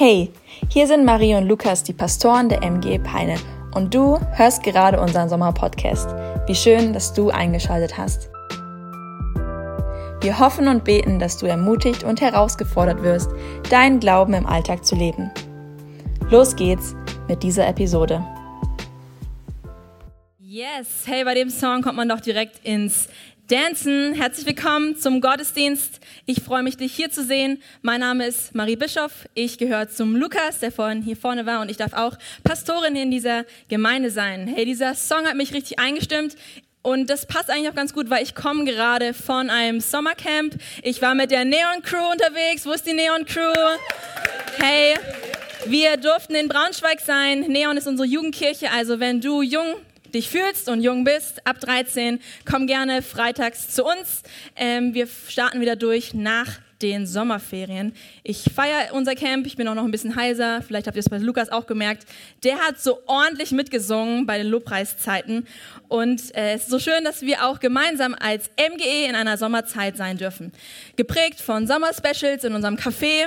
Hey, hier sind Marie und Lukas, die Pastoren der MG Peine. Und du hörst gerade unseren Sommerpodcast. Wie schön, dass du eingeschaltet hast. Wir hoffen und beten, dass du ermutigt und herausgefordert wirst, deinen Glauben im Alltag zu leben. Los geht's mit dieser Episode. Yes, hey, bei dem Song kommt man doch direkt ins Dancen. Herzlich willkommen zum Gottesdienst. Ich freue mich, dich hier zu sehen. Mein Name ist Marie Bischoff. Ich gehöre zum Lukas, der vorhin hier vorne war, und ich darf auch Pastorin in dieser Gemeinde sein. Hey, dieser Song hat mich richtig eingestimmt. Und das passt eigentlich auch ganz gut, weil ich komme gerade von einem Sommercamp. Ich war mit der Neon Crew unterwegs. Wo ist die Neon Crew? Hey, wir durften in Braunschweig sein. Neon ist unsere Jugendkirche. Also wenn du jung dich fühlst und jung bist, ab 13, komm gerne freitags zu uns. Ähm, wir starten wieder durch nach den Sommerferien. Ich feiere unser Camp, ich bin auch noch ein bisschen heiser, vielleicht habt ihr es bei Lukas auch gemerkt. Der hat so ordentlich mitgesungen bei den Lobpreiszeiten und äh, es ist so schön, dass wir auch gemeinsam als MGE in einer Sommerzeit sein dürfen. Geprägt von Sommerspecials in unserem Café.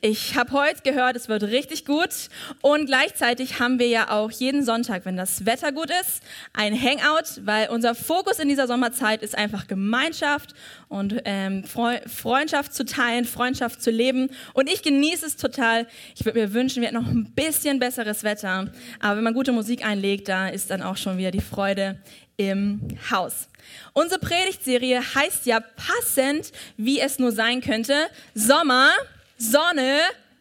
Ich habe heute gehört, es wird richtig gut und gleichzeitig haben wir ja auch jeden Sonntag, wenn das Wetter gut ist, ein Hangout, weil unser Fokus in dieser Sommerzeit ist einfach Gemeinschaft und ähm, Freundschaft zu teilen, Freundschaft zu leben. Und ich genieße es total. Ich würde mir wünschen, wir hätten noch ein bisschen besseres Wetter. Aber wenn man gute Musik einlegt, da ist dann auch schon wieder die Freude im Haus. Unsere Predigtserie heißt ja passend, wie es nur sein könnte, Sommer, Sonne,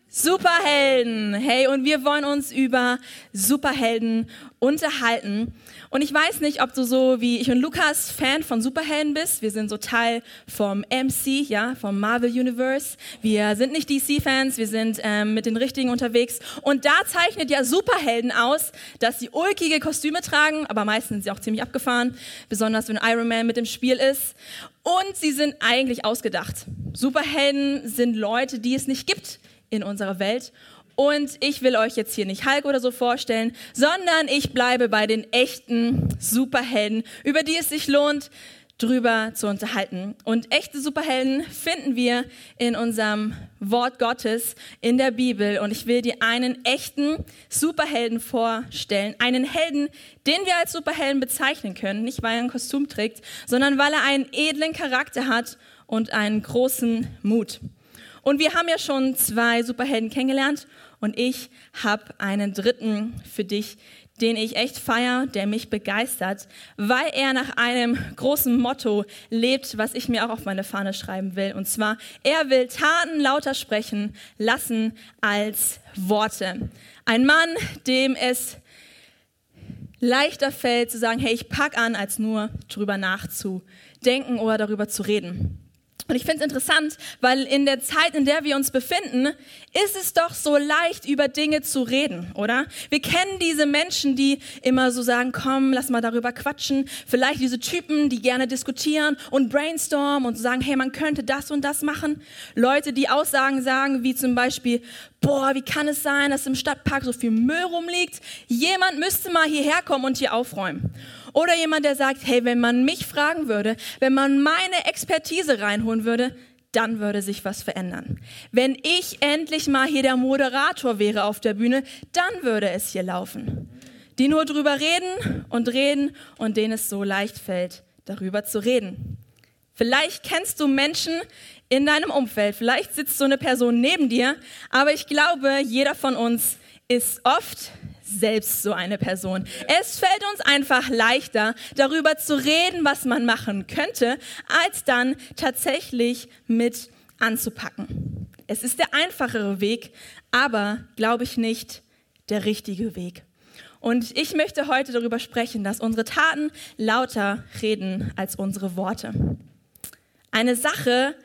Superhelden. Hey, und wir wollen uns über Superhelden unterhalten. Und ich weiß nicht, ob du so wie ich und Lukas Fan von Superhelden bist. Wir sind so Teil vom MC, ja, vom Marvel Universe. Wir sind nicht DC-Fans, wir sind ähm, mit den Richtigen unterwegs. Und da zeichnet ja Superhelden aus, dass sie ulkige Kostüme tragen, aber meistens sind sie auch ziemlich abgefahren, besonders wenn Iron Man mit im Spiel ist. Und sie sind eigentlich ausgedacht. Superhelden sind Leute, die es nicht gibt in unserer Welt. Und ich will euch jetzt hier nicht Hulk oder so vorstellen, sondern ich bleibe bei den echten Superhelden, über die es sich lohnt, drüber zu unterhalten. Und echte Superhelden finden wir in unserem Wort Gottes in der Bibel. Und ich will dir einen echten Superhelden vorstellen. Einen Helden, den wir als Superhelden bezeichnen können. Nicht weil er ein Kostüm trägt, sondern weil er einen edlen Charakter hat und einen großen Mut. Und wir haben ja schon zwei Superhelden kennengelernt und ich habe einen dritten für dich, den ich echt feier, der mich begeistert, weil er nach einem großen Motto lebt, was ich mir auch auf meine Fahne schreiben will. Und zwar, er will Taten lauter sprechen lassen als Worte. Ein Mann, dem es leichter fällt zu sagen, hey, ich pack an, als nur drüber nachzudenken oder darüber zu reden. Und ich finde es interessant, weil in der Zeit, in der wir uns befinden, ist es doch so leicht, über Dinge zu reden, oder? Wir kennen diese Menschen, die immer so sagen, komm, lass mal darüber quatschen. Vielleicht diese Typen, die gerne diskutieren und brainstormen und sagen, hey, man könnte das und das machen. Leute, die Aussagen sagen, wie zum Beispiel, boah, wie kann es sein, dass im Stadtpark so viel Müll rumliegt? Jemand müsste mal hierher kommen und hier aufräumen. Oder jemand, der sagt, hey, wenn man mich fragen würde, wenn man meine Expertise reinholen würde, dann würde sich was verändern. Wenn ich endlich mal hier der Moderator wäre auf der Bühne, dann würde es hier laufen. Die nur drüber reden und reden und denen es so leicht fällt, darüber zu reden. Vielleicht kennst du Menschen in deinem Umfeld, vielleicht sitzt so eine Person neben dir, aber ich glaube, jeder von uns ist oft selbst so eine Person. Es fällt uns einfach leichter, darüber zu reden, was man machen könnte, als dann tatsächlich mit anzupacken. Es ist der einfachere Weg, aber glaube ich nicht der richtige Weg. Und ich möchte heute darüber sprechen, dass unsere Taten lauter reden als unsere Worte. Eine Sache,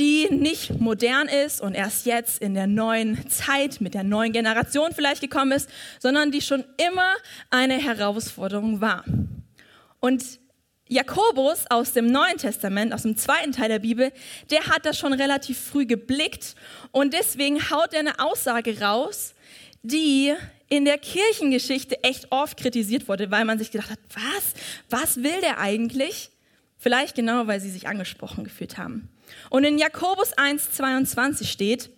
die nicht modern ist und erst jetzt in der neuen Zeit mit der neuen Generation vielleicht gekommen ist, sondern die schon immer eine Herausforderung war. Und Jakobus aus dem Neuen Testament, aus dem zweiten Teil der Bibel, der hat das schon relativ früh geblickt und deswegen haut er eine Aussage raus, die in der Kirchengeschichte echt oft kritisiert wurde, weil man sich gedacht hat, was, was will der eigentlich? Vielleicht genau, weil sie sich angesprochen gefühlt haben. Und in Jakobus 1,22 steht,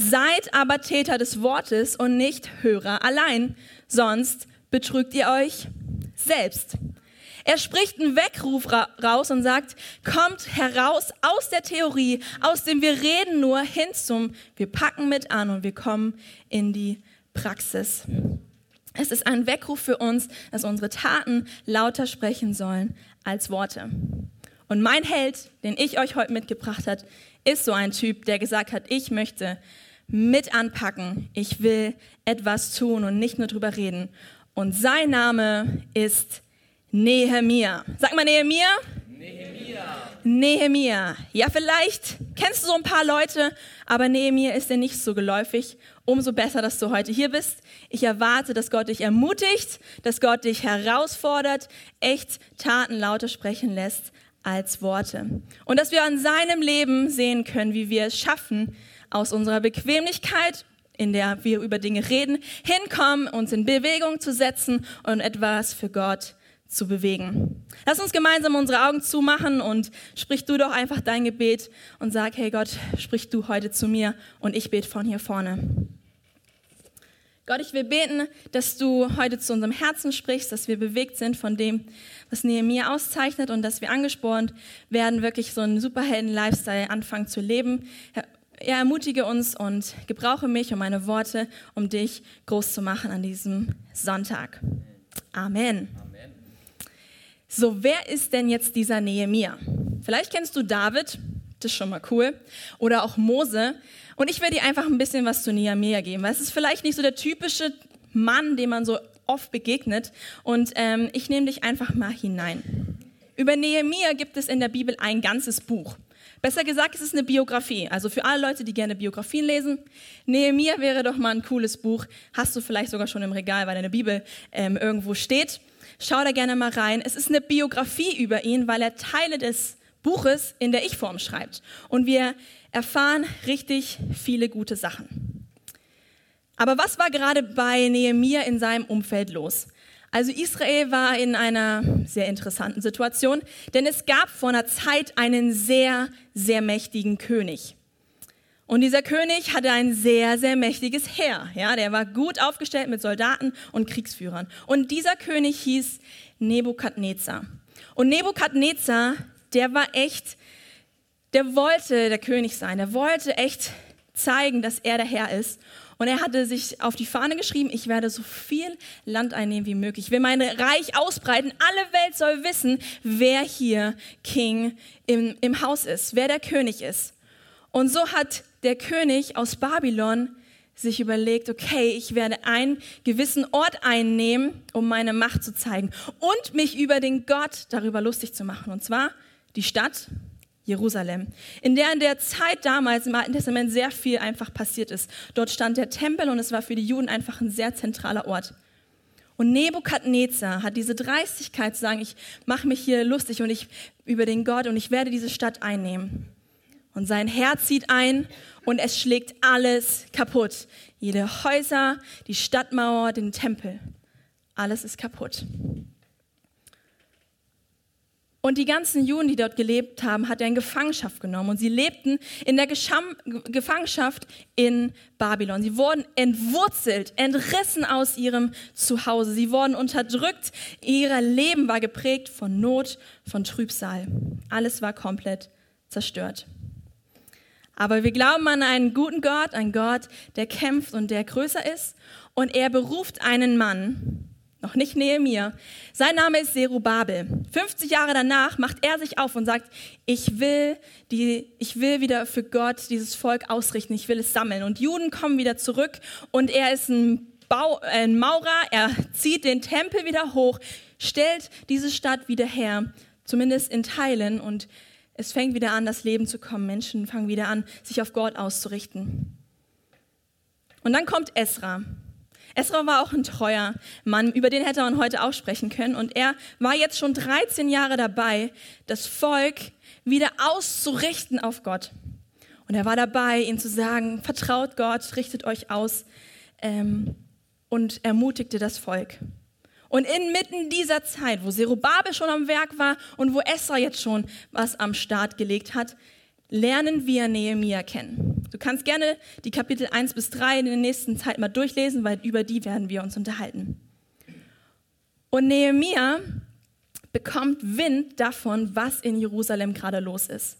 Seid aber Täter des Wortes und nicht Hörer allein, sonst betrügt ihr euch selbst. Er spricht einen Weckruf ra raus und sagt, kommt heraus aus der Theorie, aus dem wir reden nur hin zum, wir packen mit an und wir kommen in die Praxis. Es ist ein Weckruf für uns, dass unsere Taten lauter sprechen sollen als Worte. Und mein Held, den ich euch heute mitgebracht habe, ist so ein Typ, der gesagt hat, ich möchte mit anpacken. Ich will etwas tun und nicht nur drüber reden. Und sein Name ist Nehemia. Sag mal Nehemia. Nehemia. Nehemia. Ja, vielleicht kennst du so ein paar Leute, aber Nehemia ist dir nicht so geläufig. Umso besser, dass du heute hier bist. Ich erwarte, dass Gott dich ermutigt, dass Gott dich herausfordert, echt Taten lauter sprechen lässt als Worte. Und dass wir an seinem Leben sehen können, wie wir es schaffen, aus unserer Bequemlichkeit, in der wir über Dinge reden, hinkommen, uns in Bewegung zu setzen und etwas für Gott zu bewegen. Lass uns gemeinsam unsere Augen zumachen und sprich du doch einfach dein Gebet und sag, hey Gott, sprich du heute zu mir und ich bete von hier vorne. Gott, ich will beten, dass du heute zu unserem Herzen sprichst, dass wir bewegt sind von dem, was Nehemiah auszeichnet und dass wir angespornt werden, wirklich so einen Superhelden-Lifestyle anfangen zu leben. Er ermutige uns und gebrauche mich und meine Worte, um dich groß zu machen an diesem Sonntag. Amen. Amen. So, wer ist denn jetzt dieser Nehemiah? Vielleicht kennst du David, das ist schon mal cool, oder auch Mose. Und ich werde dir einfach ein bisschen was zu Nehemiah geben, weil es ist vielleicht nicht so der typische Mann, dem man so oft begegnet. Und ähm, ich nehme dich einfach mal hinein. Über Nehemiah gibt es in der Bibel ein ganzes Buch. Besser gesagt, es ist eine Biografie. Also für alle Leute, die gerne Biografien lesen. Nehemiah wäre doch mal ein cooles Buch. Hast du vielleicht sogar schon im Regal, weil deine Bibel ähm, irgendwo steht. Schau da gerne mal rein. Es ist eine Biografie über ihn, weil er Teile des Buches in der Ich-Form schreibt. Und wir erfahren richtig viele gute Sachen. Aber was war gerade bei Nehemia in seinem Umfeld los? Also Israel war in einer sehr interessanten Situation, denn es gab vor einer Zeit einen sehr, sehr mächtigen König. Und dieser König hatte ein sehr, sehr mächtiges Heer. Ja, der war gut aufgestellt mit Soldaten und Kriegsführern. Und dieser König hieß Nebukadnezar. Und Nebukadnezar, der war echt der wollte der König sein. Er wollte echt zeigen, dass er der Herr ist. Und er hatte sich auf die Fahne geschrieben, ich werde so viel Land einnehmen wie möglich. Ich will mein Reich ausbreiten. Alle Welt soll wissen, wer hier King im, im Haus ist, wer der König ist. Und so hat der König aus Babylon sich überlegt, okay, ich werde einen gewissen Ort einnehmen, um meine Macht zu zeigen und mich über den Gott darüber lustig zu machen. Und zwar die Stadt, Jerusalem, in der in der Zeit damals im Alten Testament sehr viel einfach passiert ist. Dort stand der Tempel und es war für die Juden einfach ein sehr zentraler Ort. Und Nebukadnezar hat diese Dreistigkeit zu sagen, ich mache mich hier lustig und ich über den Gott und ich werde diese Stadt einnehmen. Und sein Herz zieht ein und es schlägt alles kaputt. Jede Häuser, die Stadtmauer, den Tempel. Alles ist kaputt. Und die ganzen Juden, die dort gelebt haben, hat er in Gefangenschaft genommen. Und sie lebten in der Gescham Gefangenschaft in Babylon. Sie wurden entwurzelt, entrissen aus ihrem Zuhause. Sie wurden unterdrückt. Ihr Leben war geprägt von Not, von Trübsal. Alles war komplett zerstört. Aber wir glauben an einen guten Gott, einen Gott, der kämpft und der größer ist. Und er beruft einen Mann, noch nicht Nehemiah. Sein Name ist Serubabel. 50 Jahre danach macht er sich auf und sagt, ich will, die, ich will wieder für Gott dieses Volk ausrichten, ich will es sammeln. Und Juden kommen wieder zurück und er ist ein, Bau, äh, ein Maurer, er zieht den Tempel wieder hoch, stellt diese Stadt wieder her, zumindest in Teilen und es fängt wieder an, das Leben zu kommen. Menschen fangen wieder an, sich auf Gott auszurichten. Und dann kommt Esra. Esra war auch ein treuer Mann, über den hätte man heute auch sprechen können. Und er war jetzt schon 13 Jahre dabei, das Volk wieder auszurichten auf Gott. Und er war dabei, ihnen zu sagen, vertraut Gott, richtet euch aus ähm, und ermutigte das Volk. Und inmitten dieser Zeit, wo Zerubabel schon am Werk war und wo Esra jetzt schon was am Start gelegt hat, lernen wir Nehemia kennen. Du kannst gerne die Kapitel 1 bis 3 in der nächsten Zeit mal durchlesen, weil über die werden wir uns unterhalten. Und Nehemia bekommt Wind davon, was in Jerusalem gerade los ist.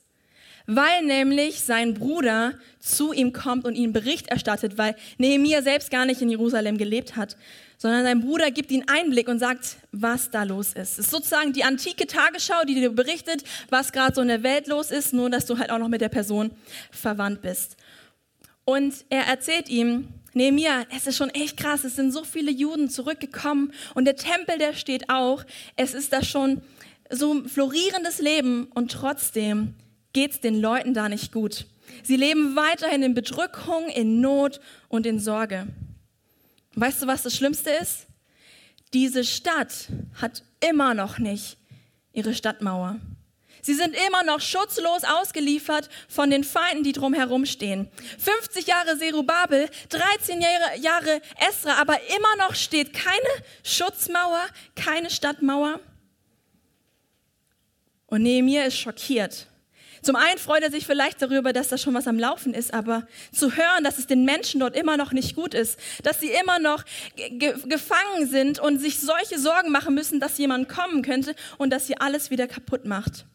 Weil nämlich sein Bruder zu ihm kommt und ihm Bericht erstattet, weil Nehemia selbst gar nicht in Jerusalem gelebt hat, sondern sein Bruder gibt ihm Einblick und sagt, was da los ist. Es ist sozusagen die antike Tagesschau, die dir berichtet, was gerade so in der Welt los ist, nur dass du halt auch noch mit der Person verwandt bist. Und er erzählt ihm, Nehemiah, es ist schon echt krass, es sind so viele Juden zurückgekommen und der Tempel, der steht auch. Es ist da schon so ein florierendes Leben und trotzdem geht es den Leuten da nicht gut. Sie leben weiterhin in Bedrückung, in Not und in Sorge. Weißt du, was das Schlimmste ist? Diese Stadt hat immer noch nicht ihre Stadtmauer. Sie sind immer noch schutzlos ausgeliefert von den Feinden, die drumherum stehen. 50 Jahre Serubabel, 13 Jahre, Jahre Esra, aber immer noch steht keine Schutzmauer, keine Stadtmauer. Und Nehemiah ist schockiert. Zum einen freut er sich vielleicht darüber, dass da schon was am Laufen ist, aber zu hören, dass es den Menschen dort immer noch nicht gut ist, dass sie immer noch ge gefangen sind und sich solche Sorgen machen müssen, dass jemand kommen könnte und dass sie alles wieder kaputt macht.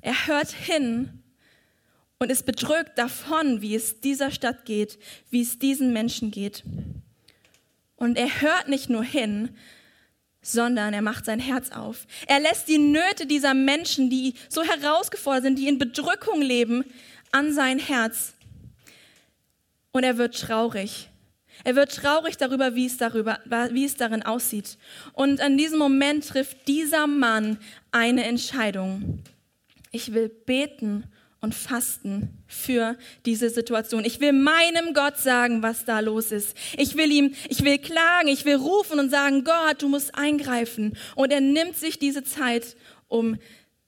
Er hört hin und ist bedrückt davon, wie es dieser Stadt geht, wie es diesen Menschen geht. Und er hört nicht nur hin, sondern er macht sein Herz auf. Er lässt die Nöte dieser Menschen, die so herausgefordert sind, die in Bedrückung leben, an sein Herz. Und er wird traurig. Er wird traurig darüber, wie es, darüber, wie es darin aussieht. Und an diesem Moment trifft dieser Mann eine Entscheidung. Ich will beten und fasten für diese Situation. Ich will meinem Gott sagen, was da los ist. Ich will ihm, ich will klagen, ich will rufen und sagen, Gott, du musst eingreifen. Und er nimmt sich diese Zeit, um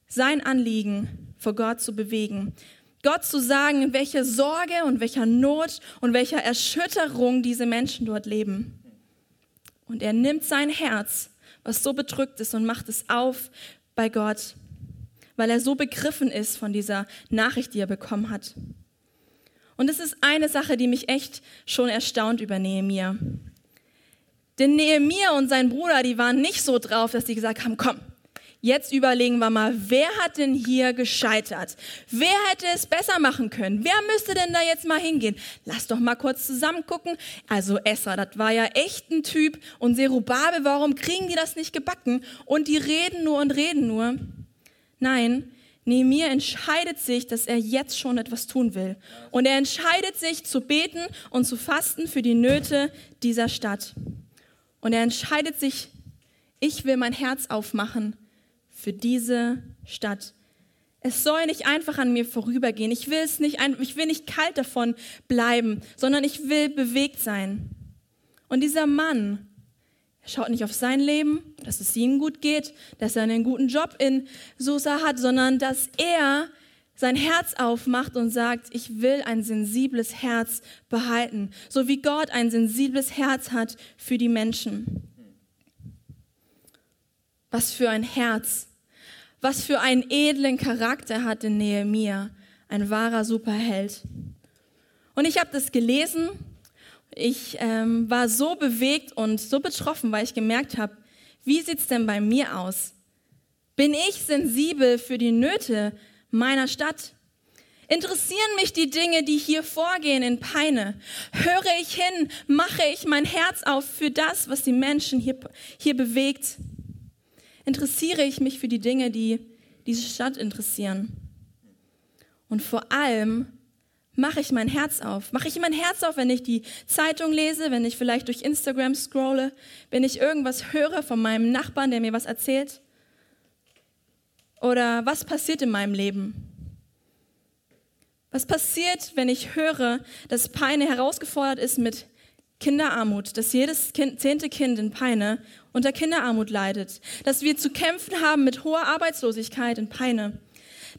sein Anliegen vor Gott zu bewegen. Gott zu sagen, in welcher Sorge und welcher Not und welcher Erschütterung diese Menschen dort leben. Und er nimmt sein Herz, was so bedrückt ist, und macht es auf bei Gott weil er so begriffen ist von dieser Nachricht, die er bekommen hat. Und es ist eine Sache, die mich echt schon erstaunt über Nehemia. Denn Nehemia und sein Bruder, die waren nicht so drauf, dass sie gesagt haben, komm, jetzt überlegen wir mal, wer hat denn hier gescheitert? Wer hätte es besser machen können? Wer müsste denn da jetzt mal hingehen? Lass doch mal kurz zusammen gucken. Also Esra, das war ja echt ein Typ. Und Serubabel, warum kriegen die das nicht gebacken? Und die reden nur und reden nur. Nein, Nehemiah entscheidet sich, dass er jetzt schon etwas tun will. Und er entscheidet sich zu beten und zu fasten für die Nöte dieser Stadt. Und er entscheidet sich, ich will mein Herz aufmachen für diese Stadt. Es soll nicht einfach an mir vorübergehen. Ich will es nicht, ich will nicht kalt davon bleiben, sondern ich will bewegt sein. Und dieser Mann, er schaut nicht auf sein Leben, dass es ihm gut geht, dass er einen guten Job in Susa hat, sondern dass er sein Herz aufmacht und sagt, ich will ein sensibles Herz behalten, so wie Gott ein sensibles Herz hat für die Menschen. Was für ein Herz, was für einen edlen Charakter hatte Nehemia, ein wahrer Superheld. Und ich habe das gelesen ich ähm, war so bewegt und so betroffen, weil ich gemerkt habe, wie sieht's denn bei mir aus? Bin ich sensibel für die Nöte meiner Stadt? Interessieren mich die Dinge, die hier vorgehen in Peine? Höre ich hin? Mache ich mein Herz auf für das, was die Menschen hier, hier bewegt? Interessiere ich mich für die Dinge, die diese Stadt interessieren? Und vor allem mache ich mein Herz auf? Mache ich mein Herz auf, wenn ich die Zeitung lese, wenn ich vielleicht durch Instagram scrolle, wenn ich irgendwas höre von meinem Nachbarn, der mir was erzählt? Oder was passiert in meinem Leben? Was passiert, wenn ich höre, dass Peine herausgefordert ist mit Kinderarmut, dass jedes kind, zehnte Kind in Peine unter Kinderarmut leidet, dass wir zu kämpfen haben mit hoher Arbeitslosigkeit in Peine,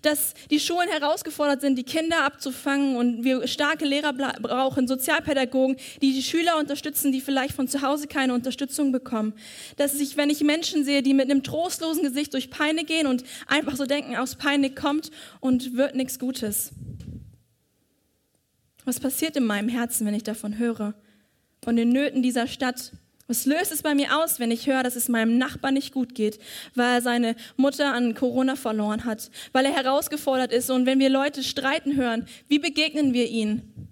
dass die Schulen herausgefordert sind, die Kinder abzufangen und wir starke Lehrer brauchen, Sozialpädagogen, die die Schüler unterstützen, die vielleicht von zu Hause keine Unterstützung bekommen. Dass ich, wenn ich Menschen sehe, die mit einem trostlosen Gesicht durch Peine gehen und einfach so denken, aus Peine kommt und wird nichts Gutes. Was passiert in meinem Herzen, wenn ich davon höre? Von den Nöten dieser Stadt, was löst es bei mir aus, wenn ich höre, dass es meinem Nachbar nicht gut geht, weil er seine Mutter an Corona verloren hat, weil er herausgefordert ist und wenn wir Leute streiten hören, wie begegnen wir ihnen?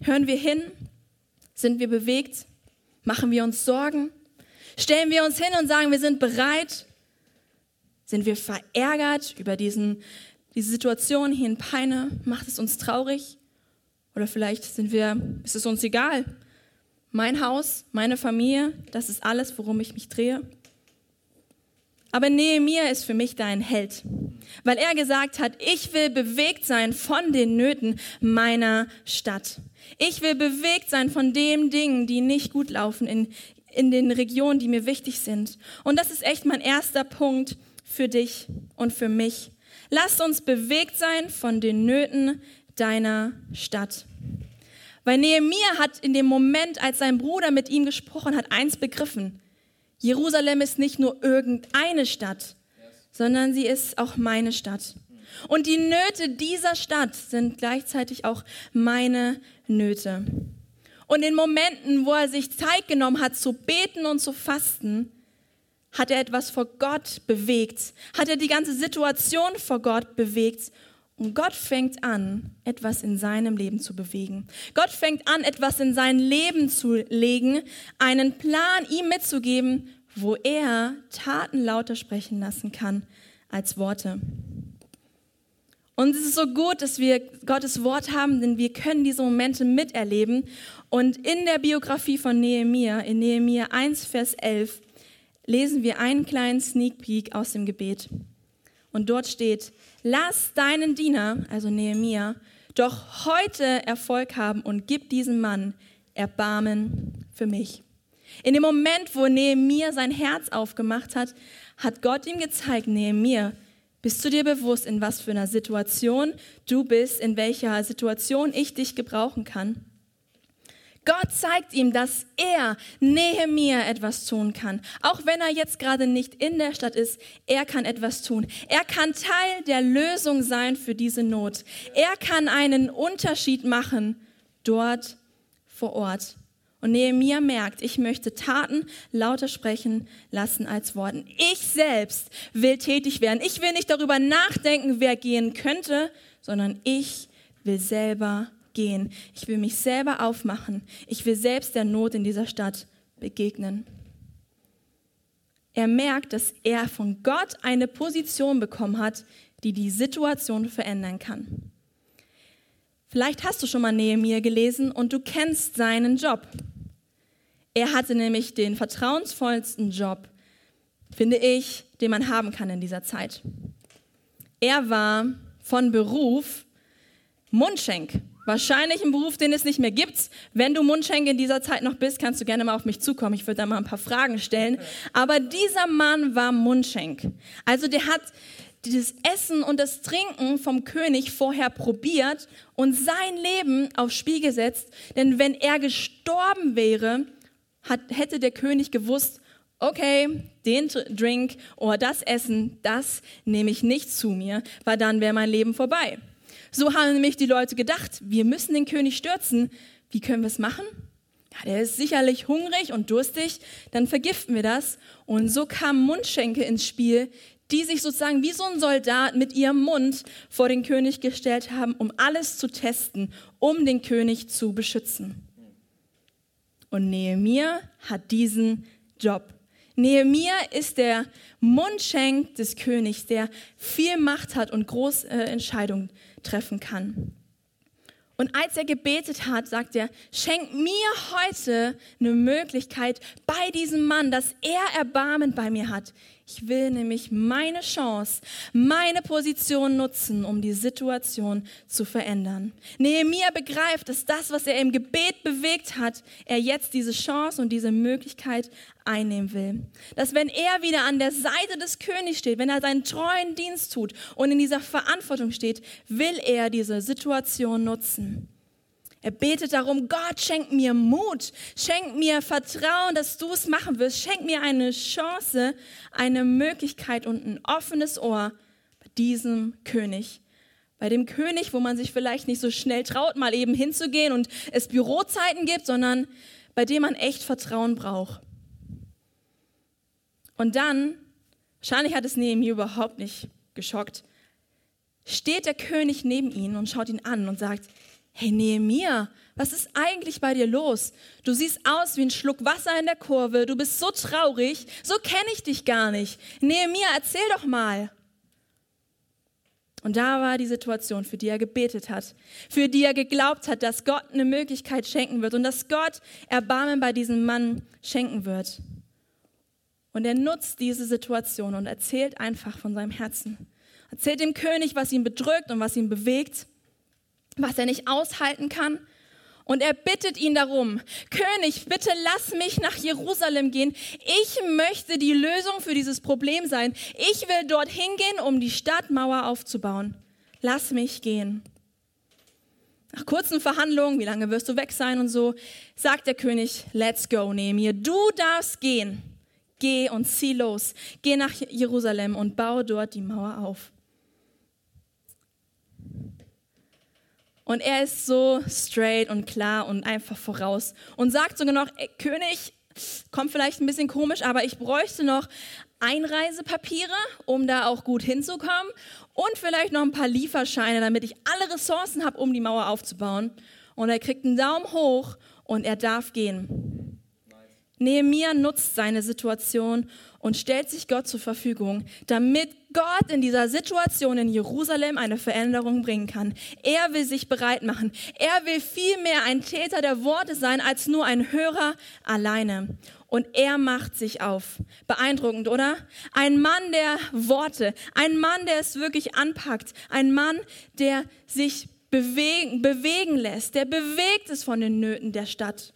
Hören wir hin? Sind wir bewegt? Machen wir uns Sorgen? Stellen wir uns hin und sagen, wir sind bereit? Sind wir verärgert über diesen, diese Situation hier in Peine? Macht es uns traurig? Oder vielleicht sind wir, ist es uns egal? Mein Haus, meine Familie, das ist alles, worum ich mich drehe. Aber Nehemiah ist für mich dein Held, weil er gesagt hat, ich will bewegt sein von den Nöten meiner Stadt. Ich will bewegt sein von den Dingen, die nicht gut laufen in, in den Regionen, die mir wichtig sind. Und das ist echt mein erster Punkt für dich und für mich. Lass uns bewegt sein von den Nöten deiner Stadt. Weil Nehemiah hat in dem Moment, als sein Bruder mit ihm gesprochen hat, eins begriffen. Jerusalem ist nicht nur irgendeine Stadt, sondern sie ist auch meine Stadt. Und die Nöte dieser Stadt sind gleichzeitig auch meine Nöte. Und in Momenten, wo er sich Zeit genommen hat zu beten und zu fasten, hat er etwas vor Gott bewegt, hat er die ganze Situation vor Gott bewegt und Gott fängt an, etwas in seinem Leben zu bewegen. Gott fängt an, etwas in sein Leben zu legen, einen Plan ihm mitzugeben, wo er Taten lauter sprechen lassen kann als Worte. Und es ist so gut, dass wir Gottes Wort haben, denn wir können diese Momente miterleben. Und in der Biografie von Nehemia, in Nehemia 1, Vers 11, lesen wir einen kleinen Sneak Peek aus dem Gebet. Und dort steht, lass deinen Diener, also Nehemia, doch heute Erfolg haben und gib diesem Mann Erbarmen für mich. In dem Moment, wo Nehemia sein Herz aufgemacht hat, hat Gott ihm gezeigt, Nehemia, bist du dir bewusst, in was für einer Situation du bist, in welcher Situation ich dich gebrauchen kann? Gott zeigt ihm, dass er Nehemia etwas tun kann. Auch wenn er jetzt gerade nicht in der Stadt ist, er kann etwas tun. Er kann Teil der Lösung sein für diese Not. Er kann einen Unterschied machen dort vor Ort. Und Nehemia merkt, ich möchte Taten lauter sprechen lassen als Worten. Ich selbst will tätig werden. Ich will nicht darüber nachdenken, wer gehen könnte, sondern ich will selber gehen. Ich will mich selber aufmachen. Ich will selbst der Not in dieser Stadt begegnen. Er merkt, dass er von Gott eine Position bekommen hat, die die Situation verändern kann. Vielleicht hast du schon mal Nehemiah gelesen und du kennst seinen Job. Er hatte nämlich den vertrauensvollsten Job, finde ich, den man haben kann in dieser Zeit. Er war von Beruf Mundschenk. Wahrscheinlich ein Beruf, den es nicht mehr gibt. Wenn du Mundschenk in dieser Zeit noch bist, kannst du gerne mal auf mich zukommen. Ich würde da mal ein paar Fragen stellen. Aber dieser Mann war Mundschenk. Also der hat dieses Essen und das Trinken vom König vorher probiert und sein Leben aufs Spiel gesetzt. Denn wenn er gestorben wäre, hat, hätte der König gewusst, okay, den Drink oder das Essen, das nehme ich nicht zu mir, weil dann wäre mein Leben vorbei. So haben nämlich die Leute gedacht, wir müssen den König stürzen. Wie können wir es machen? Ja, der ist sicherlich hungrig und durstig, dann vergiften wir das. Und so kamen Mundschenke ins Spiel, die sich sozusagen wie so ein Soldat mit ihrem Mund vor den König gestellt haben, um alles zu testen, um den König zu beschützen. Und Nehemiah hat diesen Job. Nehemia ist der Mundschenk des Königs, der viel Macht hat und große äh, Entscheidungen treffen kann. Und als er gebetet hat, sagt er, schenk mir heute eine Möglichkeit bei diesem Mann, dass er Erbarmen bei mir hat, Ich will nämlich meine Chance, meine Position nutzen, um die Situation zu verändern. Nehemiah begreift, dass das, was er im Gebet bewegt hat, er jetzt diese Chance und diese Möglichkeit einnehmen will. Dass wenn er wieder an der Seite des Königs steht, wenn er seinen treuen Dienst tut und in dieser Verantwortung steht, will er diese Situation nutzen. Er betet darum, Gott, schenk mir Mut, schenk mir Vertrauen, dass du es machen wirst, schenk mir eine Chance, eine Möglichkeit und ein offenes Ohr bei diesem König. Bei dem König, wo man sich vielleicht nicht so schnell traut, mal eben hinzugehen und es Bürozeiten gibt, sondern bei dem man echt Vertrauen braucht. Und dann, wahrscheinlich hat es Nehemiah überhaupt nicht geschockt, steht der König neben ihn und schaut ihn an und sagt, hey Nehemiah, was ist eigentlich bei dir los? Du siehst aus wie ein Schluck Wasser in der Kurve, du bist so traurig, so kenne ich dich gar nicht. Nehemiah, erzähl doch mal. Und da war die Situation, für die er gebetet hat, für die er geglaubt hat, dass Gott eine Möglichkeit schenken wird und dass Gott Erbarmen bei diesem Mann schenken wird. Und er nutzt diese Situation und erzählt einfach von seinem Herzen. Erzählt dem König, was ihn bedrückt und was ihn bewegt was er nicht aushalten kann. Und er bittet ihn darum, König, bitte lass mich nach Jerusalem gehen. Ich möchte die Lösung für dieses Problem sein. Ich will dorthin gehen, um die Stadtmauer aufzubauen. Lass mich gehen. Nach kurzen Verhandlungen, wie lange wirst du weg sein und so, sagt der König, let's go, Nehemiah, du darfst gehen. Geh und zieh los. Geh nach Jerusalem und baue dort die Mauer auf. Und er ist so straight und klar und einfach voraus und sagt sogar noch, ey, König, kommt vielleicht ein bisschen komisch, aber ich bräuchte noch Einreisepapiere, um da auch gut hinzukommen und vielleicht noch ein paar Lieferscheine, damit ich alle Ressourcen habe, um die Mauer aufzubauen. Und er kriegt einen Daumen hoch und er darf gehen. Nehemiah nutzt seine Situation und stellt sich Gott zur Verfügung, damit Gott in dieser Situation in Jerusalem eine Veränderung bringen kann. Er will sich bereit machen. Er will vielmehr ein Täter der Worte sein als nur ein Hörer alleine. Und er macht sich auf. Beeindruckend, oder? Ein Mann der Worte, ein Mann, der es wirklich anpackt, ein Mann, der sich bewegen, bewegen lässt, der bewegt ist von den Nöten der Stadt.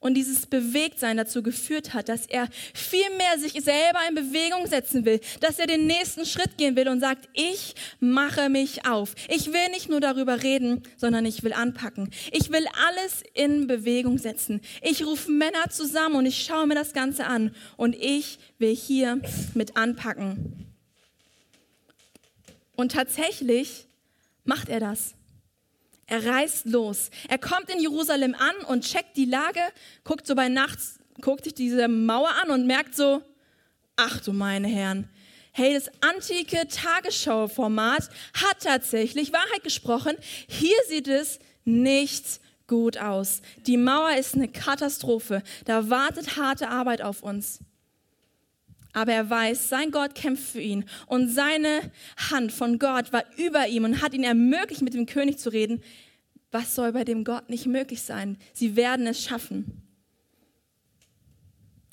Und dieses Bewegtsein dazu geführt hat, dass er viel mehr sich selber in Bewegung setzen will, dass er den nächsten Schritt gehen will und sagt, ich mache mich auf. Ich will nicht nur darüber reden, sondern ich will anpacken. Ich will alles in Bewegung setzen. Ich rufe Männer zusammen und ich schaue mir das Ganze an und ich will hier mit anpacken. Und tatsächlich macht er das. Er reist los. Er kommt in Jerusalem an und checkt die Lage, guckt so bei Nachts, guckt sich diese Mauer an und merkt so, ach du meine Herren, hey, das antike Tagesschau-Format hat tatsächlich Wahrheit gesprochen. Hier sieht es nicht gut aus. Die Mauer ist eine Katastrophe. Da wartet harte Arbeit auf uns. Aber er weiß, sein Gott kämpft für ihn und seine Hand von Gott war über ihm und hat ihn ermöglicht, mit dem König zu reden. Was soll bei dem Gott nicht möglich sein? Sie werden es schaffen.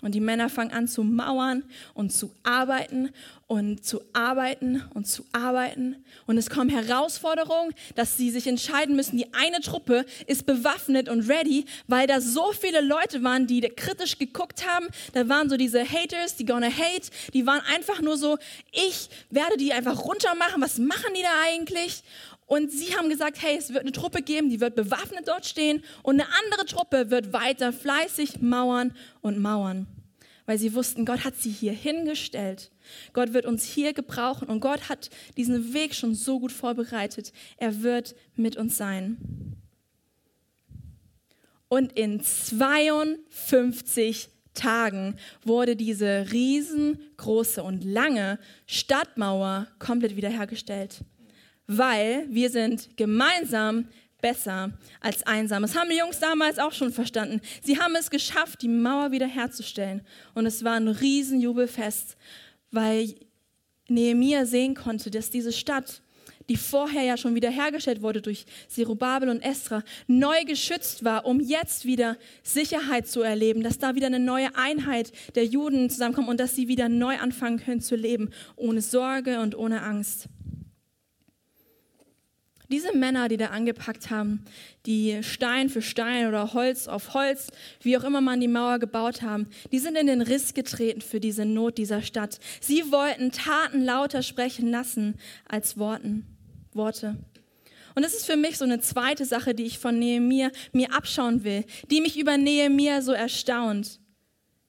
Und die Männer fangen an zu mauern und zu arbeiten und zu arbeiten und zu arbeiten. Und es kommen Herausforderungen, dass sie sich entscheiden müssen. Die eine Truppe ist bewaffnet und ready, weil da so viele Leute waren, die kritisch geguckt haben. Da waren so diese Haters, die gonna hate. Die waren einfach nur so, ich werde die einfach runtermachen. Was machen die da eigentlich? Und sie haben gesagt, hey, es wird eine Truppe geben, die wird bewaffnet dort stehen und eine andere Truppe wird weiter fleißig mauern und mauern. Weil sie wussten, Gott hat sie hier hingestellt. Gott wird uns hier gebrauchen und Gott hat diesen Weg schon so gut vorbereitet. Er wird mit uns sein. Und in 52 Tagen wurde diese riesengroße und lange Stadtmauer komplett wiederhergestellt weil wir sind gemeinsam besser als einsam. Das haben die Jungs damals auch schon verstanden. Sie haben es geschafft, die Mauer wiederherzustellen. Und es war ein Riesenjubelfest, weil Nehemiah sehen konnte, dass diese Stadt die vorher ja schon wiederhergestellt wurde durch Zerubabel und Esra, neu geschützt war, um jetzt wieder Sicherheit zu erleben, dass da wieder eine neue Einheit der Juden zusammenkommt und dass sie wieder neu anfangen können zu leben, ohne Sorge und ohne Angst. Diese Männer, die da angepackt haben, die Stein für Stein oder Holz auf Holz, wie auch immer man die Mauer gebaut haben, die sind in den Riss getreten für diese Not dieser Stadt. Sie wollten Taten lauter sprechen lassen als Worten, Worte. Und das ist für mich so eine zweite Sache, die ich von Nehemiah mir abschauen will, die mich über Nehemiah so erstaunt,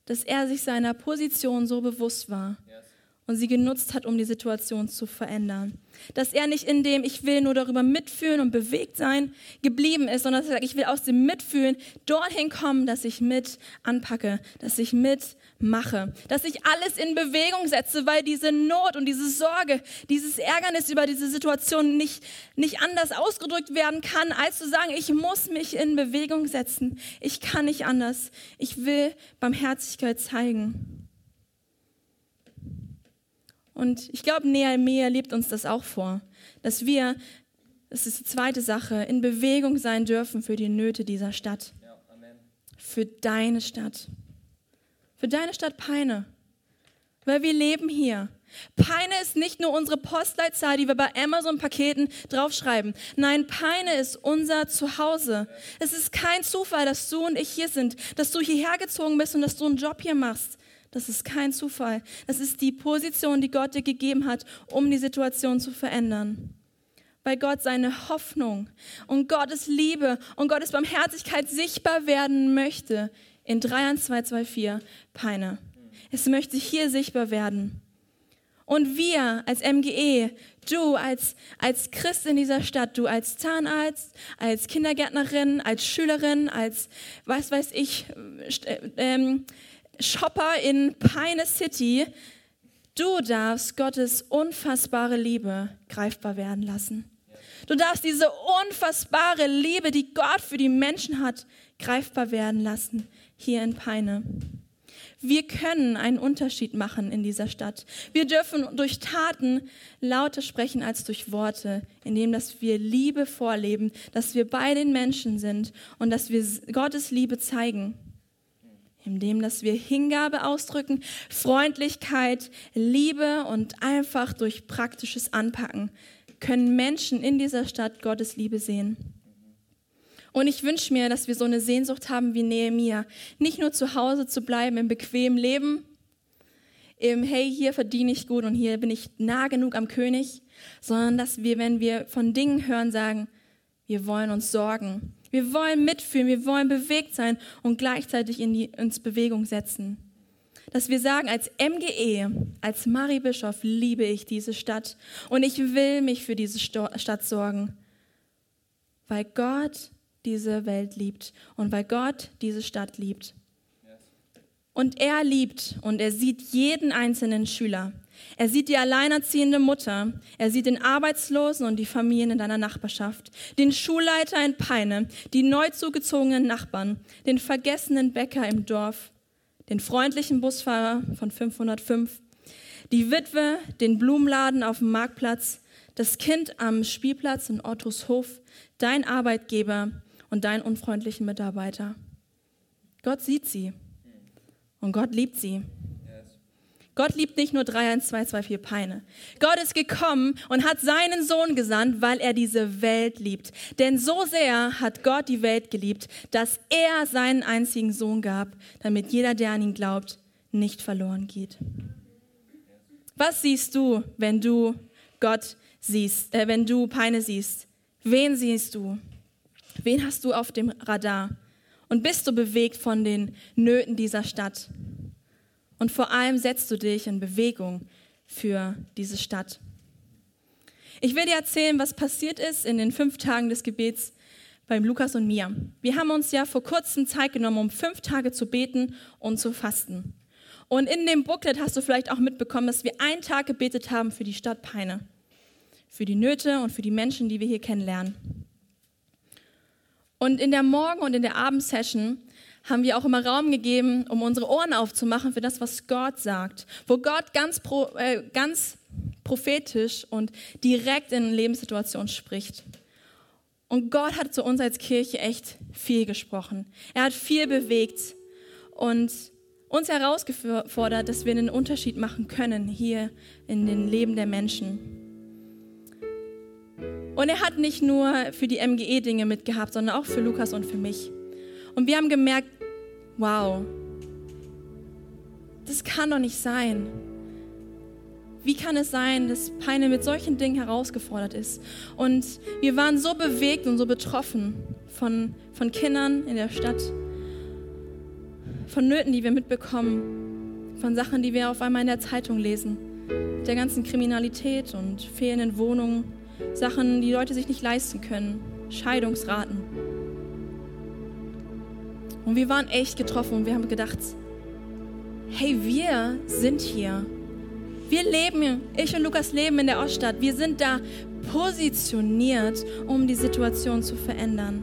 dass er sich seiner Position so bewusst war. Yes und sie genutzt hat, um die Situation zu verändern. Dass er nicht in dem, ich will nur darüber mitfühlen und bewegt sein, geblieben ist, sondern dass er sagt, ich will aus dem Mitfühlen dorthin kommen, dass ich mit anpacke, dass ich mitmache, dass ich alles in Bewegung setze, weil diese Not und diese Sorge, dieses Ärgernis über diese Situation nicht, nicht anders ausgedrückt werden kann, als zu sagen, ich muss mich in Bewegung setzen. Ich kann nicht anders. Ich will Barmherzigkeit zeigen. Und ich glaube, Nehemiah lebt uns das auch vor, dass wir, das ist die zweite Sache, in Bewegung sein dürfen für die Nöte dieser Stadt. Ja, für deine Stadt. Für deine Stadt Peine. Weil wir leben hier. Peine ist nicht nur unsere Postleitzahl, die wir bei Amazon-Paketen draufschreiben. Nein, Peine ist unser Zuhause. Es ist kein Zufall, dass du und ich hier sind, dass du hierher gezogen bist und dass du einen Job hier machst. Das ist kein Zufall. Das ist die Position, die Gott dir gegeben hat, um die Situation zu verändern. Weil Gott seine Hoffnung und Gottes Liebe und Gottes Barmherzigkeit sichtbar werden möchte in 3 und 2, 2, 4 Peine. Es möchte hier sichtbar werden. Und wir als MGE, du als, als Christ in dieser Stadt, du als Zahnarzt, als Kindergärtnerin, als Schülerin, als was weiß ich, äh, ähm, Shopper in Pine City, du darfst Gottes unfassbare Liebe greifbar werden lassen. Du darfst diese unfassbare Liebe, die Gott für die Menschen hat, greifbar werden lassen hier in Peine. Wir können einen Unterschied machen in dieser Stadt. Wir dürfen durch Taten lauter sprechen als durch Worte, indem dass wir Liebe vorleben, dass wir bei den Menschen sind und dass wir Gottes Liebe zeigen indem dass wir Hingabe ausdrücken, Freundlichkeit, Liebe und einfach durch praktisches Anpacken können Menschen in dieser Stadt Gottes Liebe sehen. Und ich wünsche mir, dass wir so eine Sehnsucht haben wie Nehemiah, nicht nur zu Hause zu bleiben im bequemen Leben, im Hey, hier verdiene ich gut und hier bin ich nah genug am König, sondern dass wir, wenn wir von Dingen hören, sagen, wir wollen uns sorgen, wir wollen mitfühlen, wir wollen bewegt sein und gleichzeitig in die, uns Bewegung setzen. Dass wir sagen, als MGE, als Marie Bischof liebe ich diese Stadt und ich will mich für diese Stadt sorgen, weil Gott diese Welt liebt und weil Gott diese Stadt liebt. Und er liebt und er sieht jeden einzelnen Schüler. Er sieht die alleinerziehende Mutter, er sieht den Arbeitslosen und die Familien in deiner Nachbarschaft, den Schulleiter in Peine, die neu zugezogenen Nachbarn, den vergessenen Bäcker im Dorf, den freundlichen Busfahrer von 505, die Witwe, den Blumenladen auf dem Marktplatz, das Kind am Spielplatz in Ottos Hof, dein Arbeitgeber und deinen unfreundlichen Mitarbeiter. Gott sieht sie. Und Gott liebt sie. Gott liebt nicht nur 3, 1, 2, 2, 4 Peine. Gott ist gekommen und hat seinen Sohn gesandt, weil er diese Welt liebt. Denn so sehr hat Gott die Welt geliebt, dass er seinen einzigen Sohn gab, damit jeder, der an ihn glaubt, nicht verloren geht. Was siehst du, wenn du Gott siehst, äh, wenn du Peine siehst? Wen siehst du? Wen hast du auf dem Radar? Und bist du bewegt von den Nöten dieser Stadt? Und vor allem setzt du dich in Bewegung für diese Stadt. Ich will dir erzählen, was passiert ist in den fünf Tagen des Gebets beim Lukas und mir. Wir haben uns ja vor kurzem Zeit genommen, um fünf Tage zu beten und zu fasten. Und in dem Booklet hast du vielleicht auch mitbekommen, dass wir einen Tag gebetet haben für die Stadt Peine, für die Nöte und für die Menschen, die wir hier kennenlernen. Und in der Morgen- und in der Abendsession haben wir auch immer Raum gegeben, um unsere Ohren aufzumachen für das, was Gott sagt. Wo Gott ganz, pro, äh, ganz prophetisch und direkt in Lebenssituationen spricht. Und Gott hat zu uns als Kirche echt viel gesprochen. Er hat viel bewegt und uns herausgefordert, dass wir einen Unterschied machen können hier in den Leben der Menschen. Und er hat nicht nur für die MGE Dinge mitgehabt, sondern auch für Lukas und für mich. Und wir haben gemerkt, wow, das kann doch nicht sein. Wie kann es sein, dass Peine mit solchen Dingen herausgefordert ist? Und wir waren so bewegt und so betroffen von, von Kindern in der Stadt, von Nöten, die wir mitbekommen, von Sachen, die wir auf einmal in der Zeitung lesen, der ganzen Kriminalität und fehlenden Wohnungen, Sachen, die Leute sich nicht leisten können, Scheidungsraten. Und wir waren echt getroffen und wir haben gedacht, hey, wir sind hier. Wir leben, ich und Lukas leben in der Oststadt. Wir sind da positioniert, um die Situation zu verändern.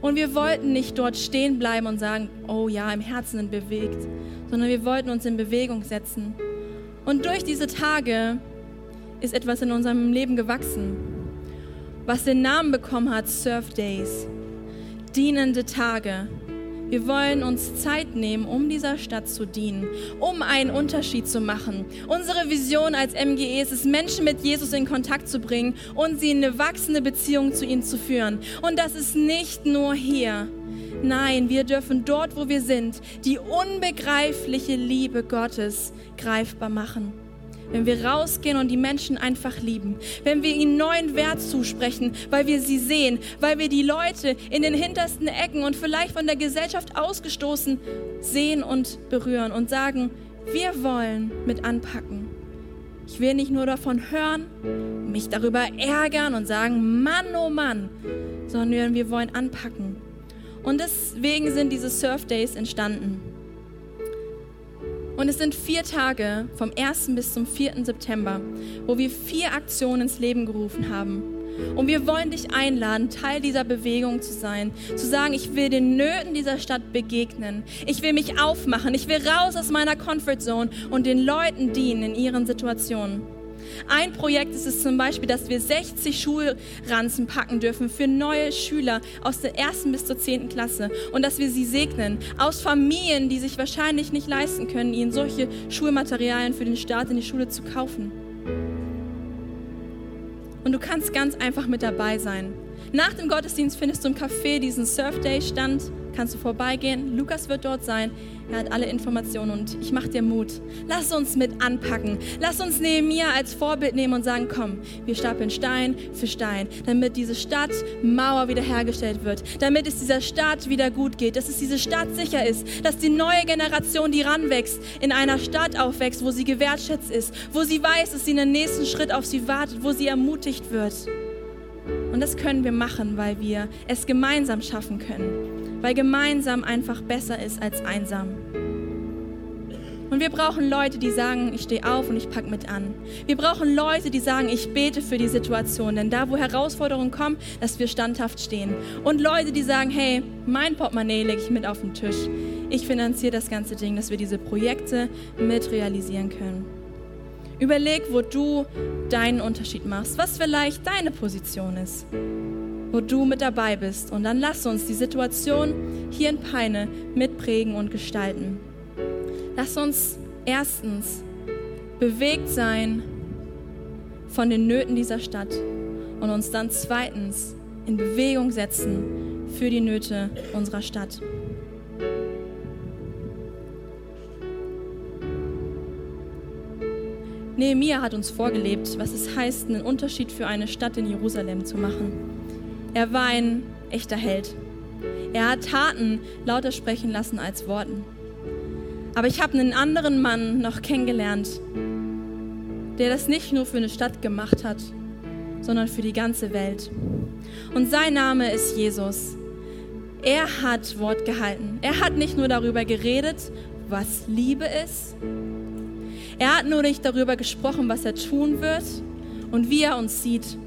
Und wir wollten nicht dort stehen bleiben und sagen, oh ja, im Herzen sind bewegt, sondern wir wollten uns in Bewegung setzen. Und durch diese Tage ist etwas in unserem Leben gewachsen, was den Namen bekommen hat, Surf Days, dienende Tage. Wir wollen uns Zeit nehmen, um dieser Stadt zu dienen, um einen Unterschied zu machen. Unsere Vision als MGE ist es, Menschen mit Jesus in Kontakt zu bringen und sie in eine wachsende Beziehung zu ihm zu führen. Und das ist nicht nur hier. Nein, wir dürfen dort, wo wir sind, die unbegreifliche Liebe Gottes greifbar machen wenn wir rausgehen und die Menschen einfach lieben, wenn wir ihnen neuen Wert zusprechen, weil wir sie sehen, weil wir die Leute in den hintersten Ecken und vielleicht von der Gesellschaft ausgestoßen sehen und berühren und sagen, wir wollen mit anpacken. Ich will nicht nur davon hören, mich darüber ärgern und sagen, Mann, oh Mann, sondern wir wollen anpacken. Und deswegen sind diese Surf Days entstanden. Und es sind vier Tage vom 1. bis zum 4. September, wo wir vier Aktionen ins Leben gerufen haben. Und wir wollen dich einladen, Teil dieser Bewegung zu sein, zu sagen, ich will den Nöten dieser Stadt begegnen. Ich will mich aufmachen. Ich will raus aus meiner Comfortzone und den Leuten dienen in ihren Situationen. Ein Projekt ist es zum Beispiel, dass wir 60 Schulranzen packen dürfen für neue Schüler aus der ersten bis zur zehnten Klasse und dass wir sie segnen aus Familien, die sich wahrscheinlich nicht leisten können, ihnen solche Schulmaterialien für den Start in die Schule zu kaufen. Und du kannst ganz einfach mit dabei sein. Nach dem Gottesdienst findest du im Café diesen Surf Day Stand kannst du vorbeigehen. Lukas wird dort sein. Er hat alle Informationen und ich mache dir Mut. Lass uns mit anpacken. Lass uns Nehemiah als Vorbild nehmen und sagen, komm, wir stapeln Stein für Stein, damit diese Stadt Mauer wiederhergestellt wird, damit es dieser Stadt wieder gut geht, dass es diese Stadt sicher ist, dass die neue Generation, die ranwächst, in einer Stadt aufwächst, wo sie gewertschätzt ist, wo sie weiß, dass sie einen nächsten Schritt auf sie wartet, wo sie ermutigt wird. Und das können wir machen, weil wir es gemeinsam schaffen können weil gemeinsam einfach besser ist als einsam. Und wir brauchen Leute, die sagen, ich stehe auf und ich packe mit an. Wir brauchen Leute, die sagen, ich bete für die Situation, denn da, wo Herausforderungen kommen, dass wir standhaft stehen. Und Leute, die sagen, hey, mein Portemonnaie lege ich mit auf den Tisch. Ich finanziere das ganze Ding, dass wir diese Projekte mit realisieren können. Überleg, wo du deinen Unterschied machst, was vielleicht deine Position ist wo du mit dabei bist. Und dann lass uns die Situation hier in Peine mitprägen und gestalten. Lass uns erstens bewegt sein von den Nöten dieser Stadt und uns dann zweitens in Bewegung setzen für die Nöte unserer Stadt. Nehemiah hat uns vorgelebt, was es heißt, einen Unterschied für eine Stadt in Jerusalem zu machen. Er war ein echter Held. Er hat Taten lauter sprechen lassen als Worten. Aber ich habe einen anderen Mann noch kennengelernt, der das nicht nur für eine Stadt gemacht hat, sondern für die ganze Welt. Und sein Name ist Jesus. Er hat Wort gehalten. Er hat nicht nur darüber geredet, was Liebe ist. Er hat nur nicht darüber gesprochen, was er tun wird und wie er uns sieht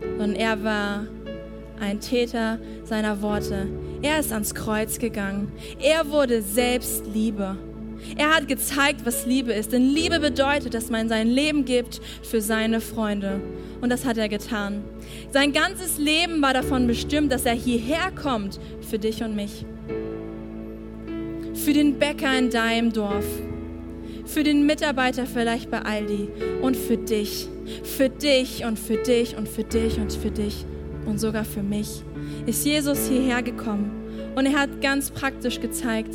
sondern er war ein Täter seiner Worte. Er ist ans Kreuz gegangen. Er wurde selbst Liebe. Er hat gezeigt, was Liebe ist. Denn Liebe bedeutet, dass man sein Leben gibt für seine Freunde. Und das hat er getan. Sein ganzes Leben war davon bestimmt, dass er hierher kommt für dich und mich. Für den Bäcker in deinem Dorf. Für den Mitarbeiter vielleicht bei Aldi. Und für dich. Für dich und für dich und für dich und für dich. Und sogar für mich. Ist Jesus hierher gekommen. Und er hat ganz praktisch gezeigt,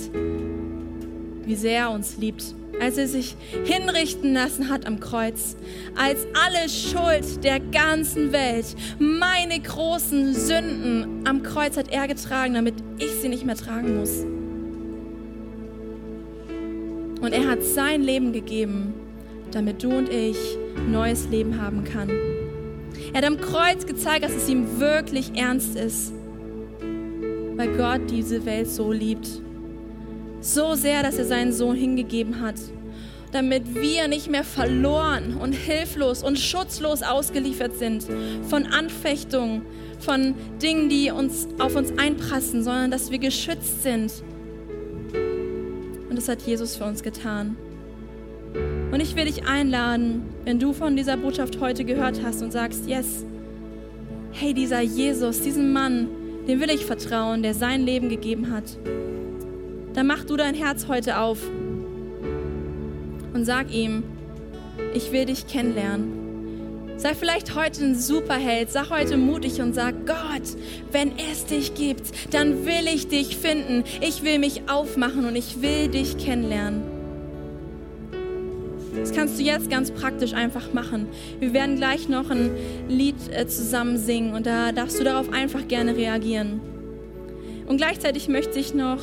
wie sehr er uns liebt. Als er sich hinrichten lassen hat am Kreuz, als alle Schuld der ganzen Welt, meine großen Sünden am Kreuz hat er getragen, damit ich sie nicht mehr tragen muss. Und er hat sein Leben gegeben, damit du und ich neues Leben haben kann. Er hat am Kreuz gezeigt, dass es ihm wirklich ernst ist, weil Gott diese Welt so liebt. So sehr, dass er seinen Sohn hingegeben hat, damit wir nicht mehr verloren und hilflos und schutzlos ausgeliefert sind von Anfechtungen, von Dingen, die uns auf uns einprassen, sondern dass wir geschützt sind. Und das hat Jesus für uns getan. Und ich will dich einladen, wenn du von dieser Botschaft heute gehört hast und sagst, yes, hey, dieser Jesus, diesen Mann, dem will ich vertrauen, der sein Leben gegeben hat dann mach du dein Herz heute auf und sag ihm, ich will dich kennenlernen. Sei vielleicht heute ein Superheld, sag heute mutig und sag, Gott, wenn es dich gibt, dann will ich dich finden. Ich will mich aufmachen und ich will dich kennenlernen. Das kannst du jetzt ganz praktisch einfach machen. Wir werden gleich noch ein Lied äh, zusammen singen und da darfst du darauf einfach gerne reagieren. Und gleichzeitig möchte ich noch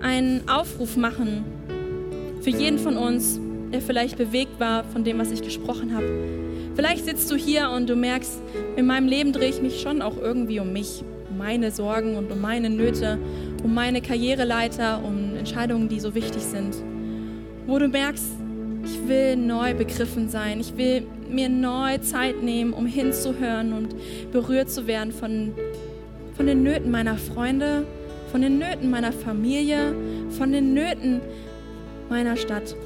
einen Aufruf machen für jeden von uns, der vielleicht bewegt war von dem, was ich gesprochen habe. Vielleicht sitzt du hier und du merkst, in meinem Leben drehe ich mich schon auch irgendwie um mich, um meine Sorgen und um meine Nöte, um meine Karriereleiter, um Entscheidungen, die so wichtig sind. Wo du merkst, ich will neu begriffen sein, ich will mir neu Zeit nehmen, um hinzuhören und berührt zu werden von, von den Nöten meiner Freunde, von den Nöten meiner Familie, von den Nöten meiner Stadt.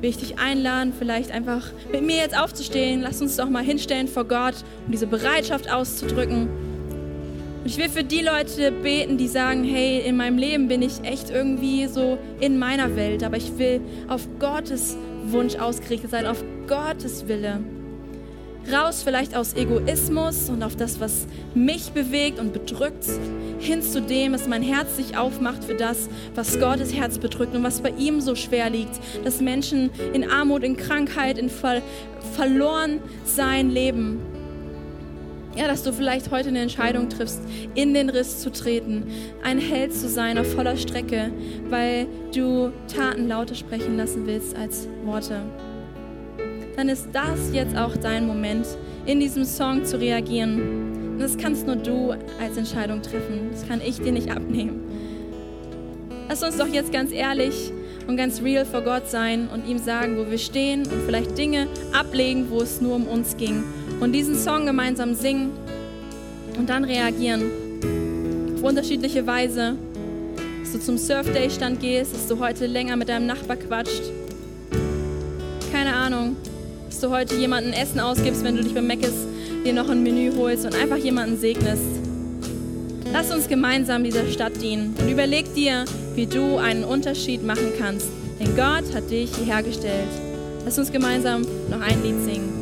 Will ich dich einladen, vielleicht einfach mit mir jetzt aufzustehen. Lass uns doch mal hinstellen vor Gott, um diese Bereitschaft auszudrücken. Ich will für die Leute beten, die sagen, hey, in meinem Leben bin ich echt irgendwie so in meiner Welt, aber ich will auf Gottes Wunsch ausgerichtet sein, auf Gottes Wille. Raus vielleicht aus Egoismus und auf das, was mich bewegt und bedrückt, hin zu dem, dass mein Herz sich aufmacht für das, was Gottes Herz bedrückt und was bei ihm so schwer liegt, dass Menschen in Armut, in Krankheit, in Ver verloren sein leben. Ja, dass du vielleicht heute eine Entscheidung triffst, in den Riss zu treten, ein Held zu sein auf voller Strecke, weil du Taten lauter sprechen lassen willst als Worte dann ist das jetzt auch dein Moment, in diesem Song zu reagieren. Und das kannst nur du als Entscheidung treffen. Das kann ich dir nicht abnehmen. Lass uns doch jetzt ganz ehrlich und ganz real vor Gott sein und ihm sagen, wo wir stehen und vielleicht Dinge ablegen, wo es nur um uns ging. Und diesen Song gemeinsam singen und dann reagieren. Auf unterschiedliche Weise. Dass du zum Surf Day Stand gehst, dass du heute länger mit deinem Nachbar quatscht. Keine Ahnung dass du heute jemanden Essen ausgibst, wenn du dich beim Meckes dir noch ein Menü holst und einfach jemanden segnest. Lass uns gemeinsam dieser Stadt dienen und überleg dir, wie du einen Unterschied machen kannst. Denn Gott hat dich hierher gestellt. Lass uns gemeinsam noch ein Lied singen.